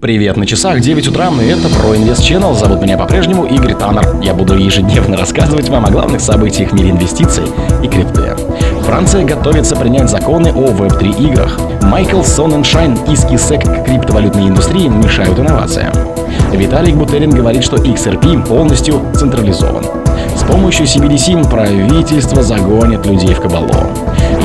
Привет, на часах 9 утра, и это про Инвест Channel. Зовут меня по-прежнему Игорь Таннер. Я буду ежедневно рассказывать вам о главных событиях в мире инвестиций и крипты. Франция готовится принять законы о Web3 играх. Майкл Соненшайн иски СЭК к криптовалютной индустрии мешают инновациям. Виталик Бутерин говорит, что XRP полностью централизован. С помощью CBDC правительство загонит людей в кабалу.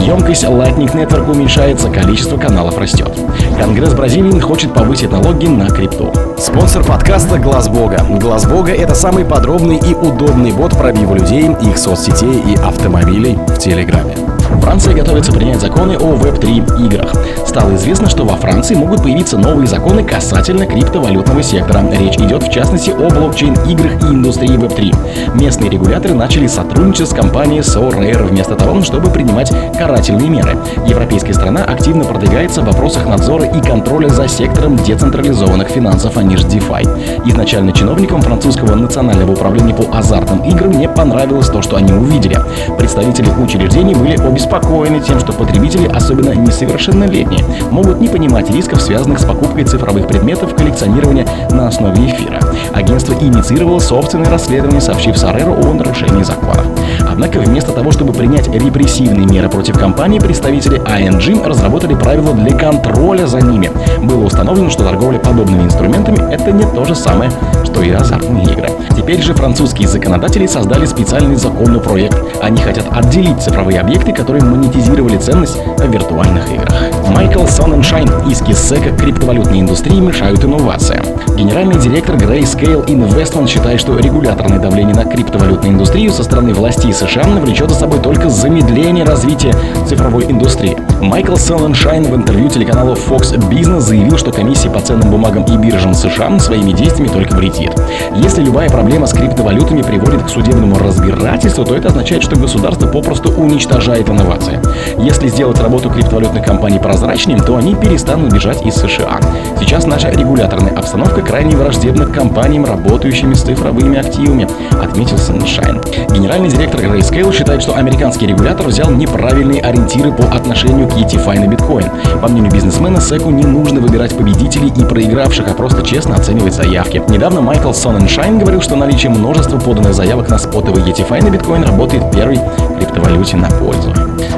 Емкость Lightning Network уменьшается, количество каналов растет. Конгресс Бразилии хочет повысить налоги на крипту. Спонсор подкаста Глаз Бога. Глаз Бога это самый подробный и удобный бот пробива людей, их соцсетей и автомобилей в Телеграме. Франция готовится принять законы о Web3 играх. Стало известно, что во Франции могут появиться новые законы касательно криптовалютного сектора. Речь идет в частности о блокчейн-играх и индустрии Web3. Местные регуляторы начали сотрудничать с компанией Sorare вместо того, чтобы принимать карательные меры. Европейская страна активно продвигается в вопросах надзора и контроля за сектором децентрализованных финансов, а не DeFi. Изначально чиновникам французского национального управления по азартным играм не понравилось то, что они увидели. Представители учреждений были обеспокоены тем, что потребители, особенно несовершеннолетние, могут не понимать рисков, связанных с покупкой цифровых предметов коллекционирования на основе эфира. Агентство инициировало собственное расследование, сообщив Сареру о нарушении законов. Однако вместо того, чтобы принять репрессивные меры против компании, представители ING разработали правила для контроля за ними. Было установлено, что торговля подобными инструментами – это не то же самое, что и азартные игры. Теперь же французские законодатели создали специальный законный проект. Они хотят отделить цифровые объекты, которые монетизировали ценность в виртуальных играх. Майкл Соненшайн из Киссека криптовалютной индустрии мешают инновациям. Генеральный директор Grayscale Investment считает, что регуляторное давление на криптовалютную индустрию со стороны властей США навлечет за собой только замедление развития цифровой индустрии. Майкл Соненшайн в интервью телеканалу Fox Business заявил, что комиссия по ценным бумагам и биржам США своими действиями только вредит. Если любая проблема с криптовалютами приводит к судебному разбирательству, то это означает, что государство попросту уничтожает инновации. Если сделать работу криптовалютных компаний прозрачнее, то они перестанут бежать из США. Сейчас наша регуляторная обстановка крайне враждебна к компаниям, работающими с цифровыми активами, отметил Sunshine. Генеральный директор Grayscale считает, что американский регулятор взял неправильные ориентиры по отношению к ETFI на биткоин. По мнению бизнесмена, SEC не нужно выбирать победителей и проигравших, а просто честно оценивать заявки. Недавно Майкл Соненшайн говорил, что наличие множества поданных заявок на спотовый ETFI на биткоин работает первой криптовалюте на пользу.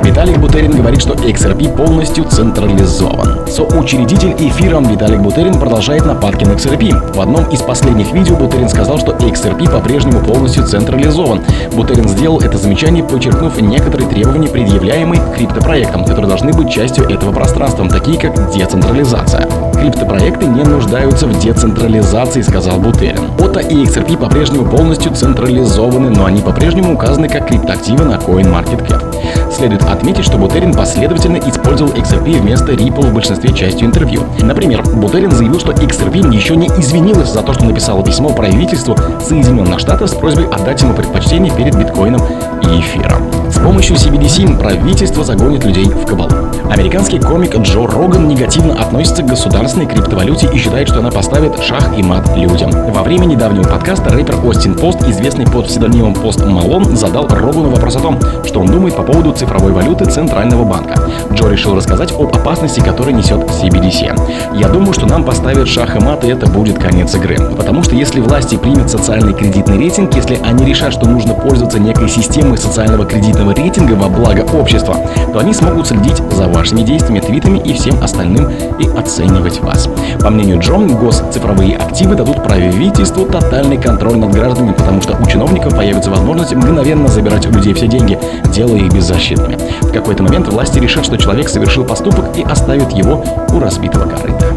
Виталик Бутерин говорит, что XRP полностью централизован. Соучредитель эфиром Виталик Бутерин продолжает нападки на XRP. В одном из последних видео Бутерин сказал, что XRP по-прежнему полностью централизован. Бутерин сделал это замечание, подчеркнув некоторые требования, предъявляемые криптопроектам, которые должны быть частью этого пространства, такие как децентрализация. Криптопроекты не нуждаются в децентрализации, сказал Бутерин. ОТА и XRP по-прежнему полностью централизованы, но они по-прежнему указаны как криптоактивы на CoinMarketCap. Следует отметить, что Бутерин последовательно использовал XRP вместо Ripple в большинстве частью интервью. Например, Бутерин заявил, что XRP еще не извинилась за то, что написала письмо правительству Соединенных Штатов с просьбой отдать ему предпочтение перед биткоином и эфиром. С помощью CBDC правительство загонит людей в кабалу. Американский комик Джо Роган негативно относится к государственной криптовалюте и считает, что она поставит шах и мат людям. Во время недавнего подкаста рэпер Остин Пост, известный под псевдонимом Пост Малон, задал Рогану вопрос о том, что он думает по поводу цифровой валюты Центрального банка. Джо решил рассказать об опасности, которую несет CBDC. Я думаю, что нам поставят шах и мат, и это будет конец игры. Потому что если власти примут социальный кредитный рейтинг, если они решат, что нужно пользоваться некой системой социального кредитного рейтинга во благо общества, то они смогут следить за вашими действиями, твитами и всем остальным и оценивать вас. По мнению Джон, госцифровые активы дадут правительству тотальный контроль над гражданами, потому что у чиновников появится возможность мгновенно забирать у людей все деньги, делая их беззащитными. В какой-то момент власти решат, что человек совершил поступок и оставят его у разбитого корыта.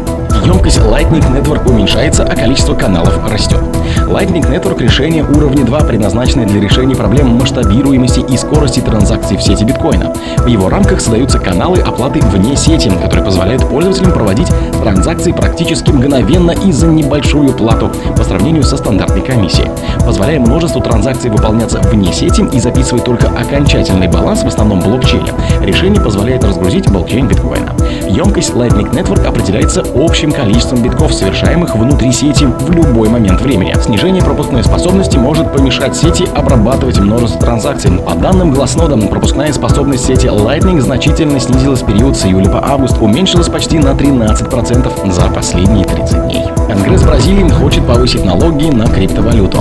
Емкость Lightning Network уменьшается, а количество каналов растет. Lightning Network решение уровня 2 предназначено для решения проблем масштабируемости и скорости транзакций в сети биткоина. В его рамках создаются каналы оплаты вне сети, которые позволяют пользователям проводить транзакции практически мгновенно и за небольшую плату по сравнению со стандартной комиссией, позволяя множеству транзакций выполняться вне сети и записывать только окончательный баланс в основном блокчейне. Решение позволяет разгрузить блокчейн биткоина. Емкость Lightning Network определяется общим количеством битков, совершаемых внутри сети в любой момент времени. Снижение пропускной способности может помешать сети обрабатывать множество транзакций. По данным Glassnode, пропускная способность сети Lightning значительно снизилась в период с июля по август, уменьшилась почти на 13% за последние 30 дней. Бразилии хочет повысить налоги на криптовалюту.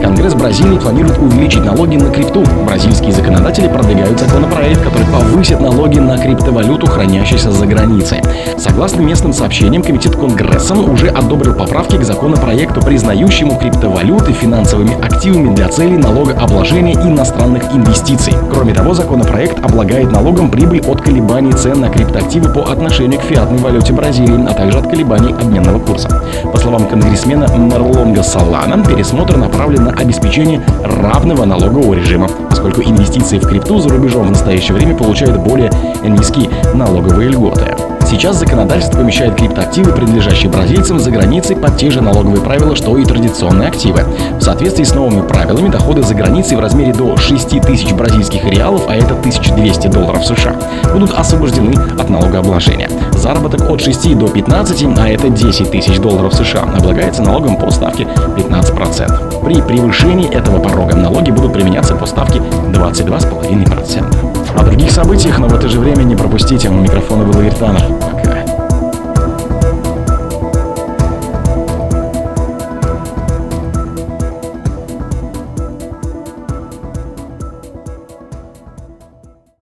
Конгресс Бразилии планирует увеличить налоги на крипту. Бразильские законодатели продвигают законопроект, который повысит налоги на криптовалюту, хранящуюся за границей. Согласно местным сообщениям, Комитет Конгресса уже одобрил поправки к законопроекту, признающему криптовалюты финансовыми активами для целей налогообложения иностранных инвестиций. Кроме того, законопроект облагает налогом прибыль от колебаний цен на криптоактивы по отношению к фиатной валюте Бразилии, а также от колебаний обменного курса. По словам конгрессмена Мерлонга Салана, пересмотр направлен на обеспечение равного налогового режима, поскольку инвестиции в крипту за рубежом в настоящее время получают более низкие налоговые льготы. Сейчас законодательство помещает криптоактивы, принадлежащие бразильцам, за границей под те же налоговые правила, что и традиционные активы. В соответствии с новыми правилами, доходы за границей в размере до 6 тысяч бразильских реалов, а это 1200 долларов США, будут освобождены от налогообложения. Заработок от 6 до 15, а это 10 тысяч долларов США, облагается налогом по ставке 15%. При превышении этого порога налоги будут применяться по ставке 22,5%. О других событиях, но в это же время не пропустите. У микрофона был Таннер.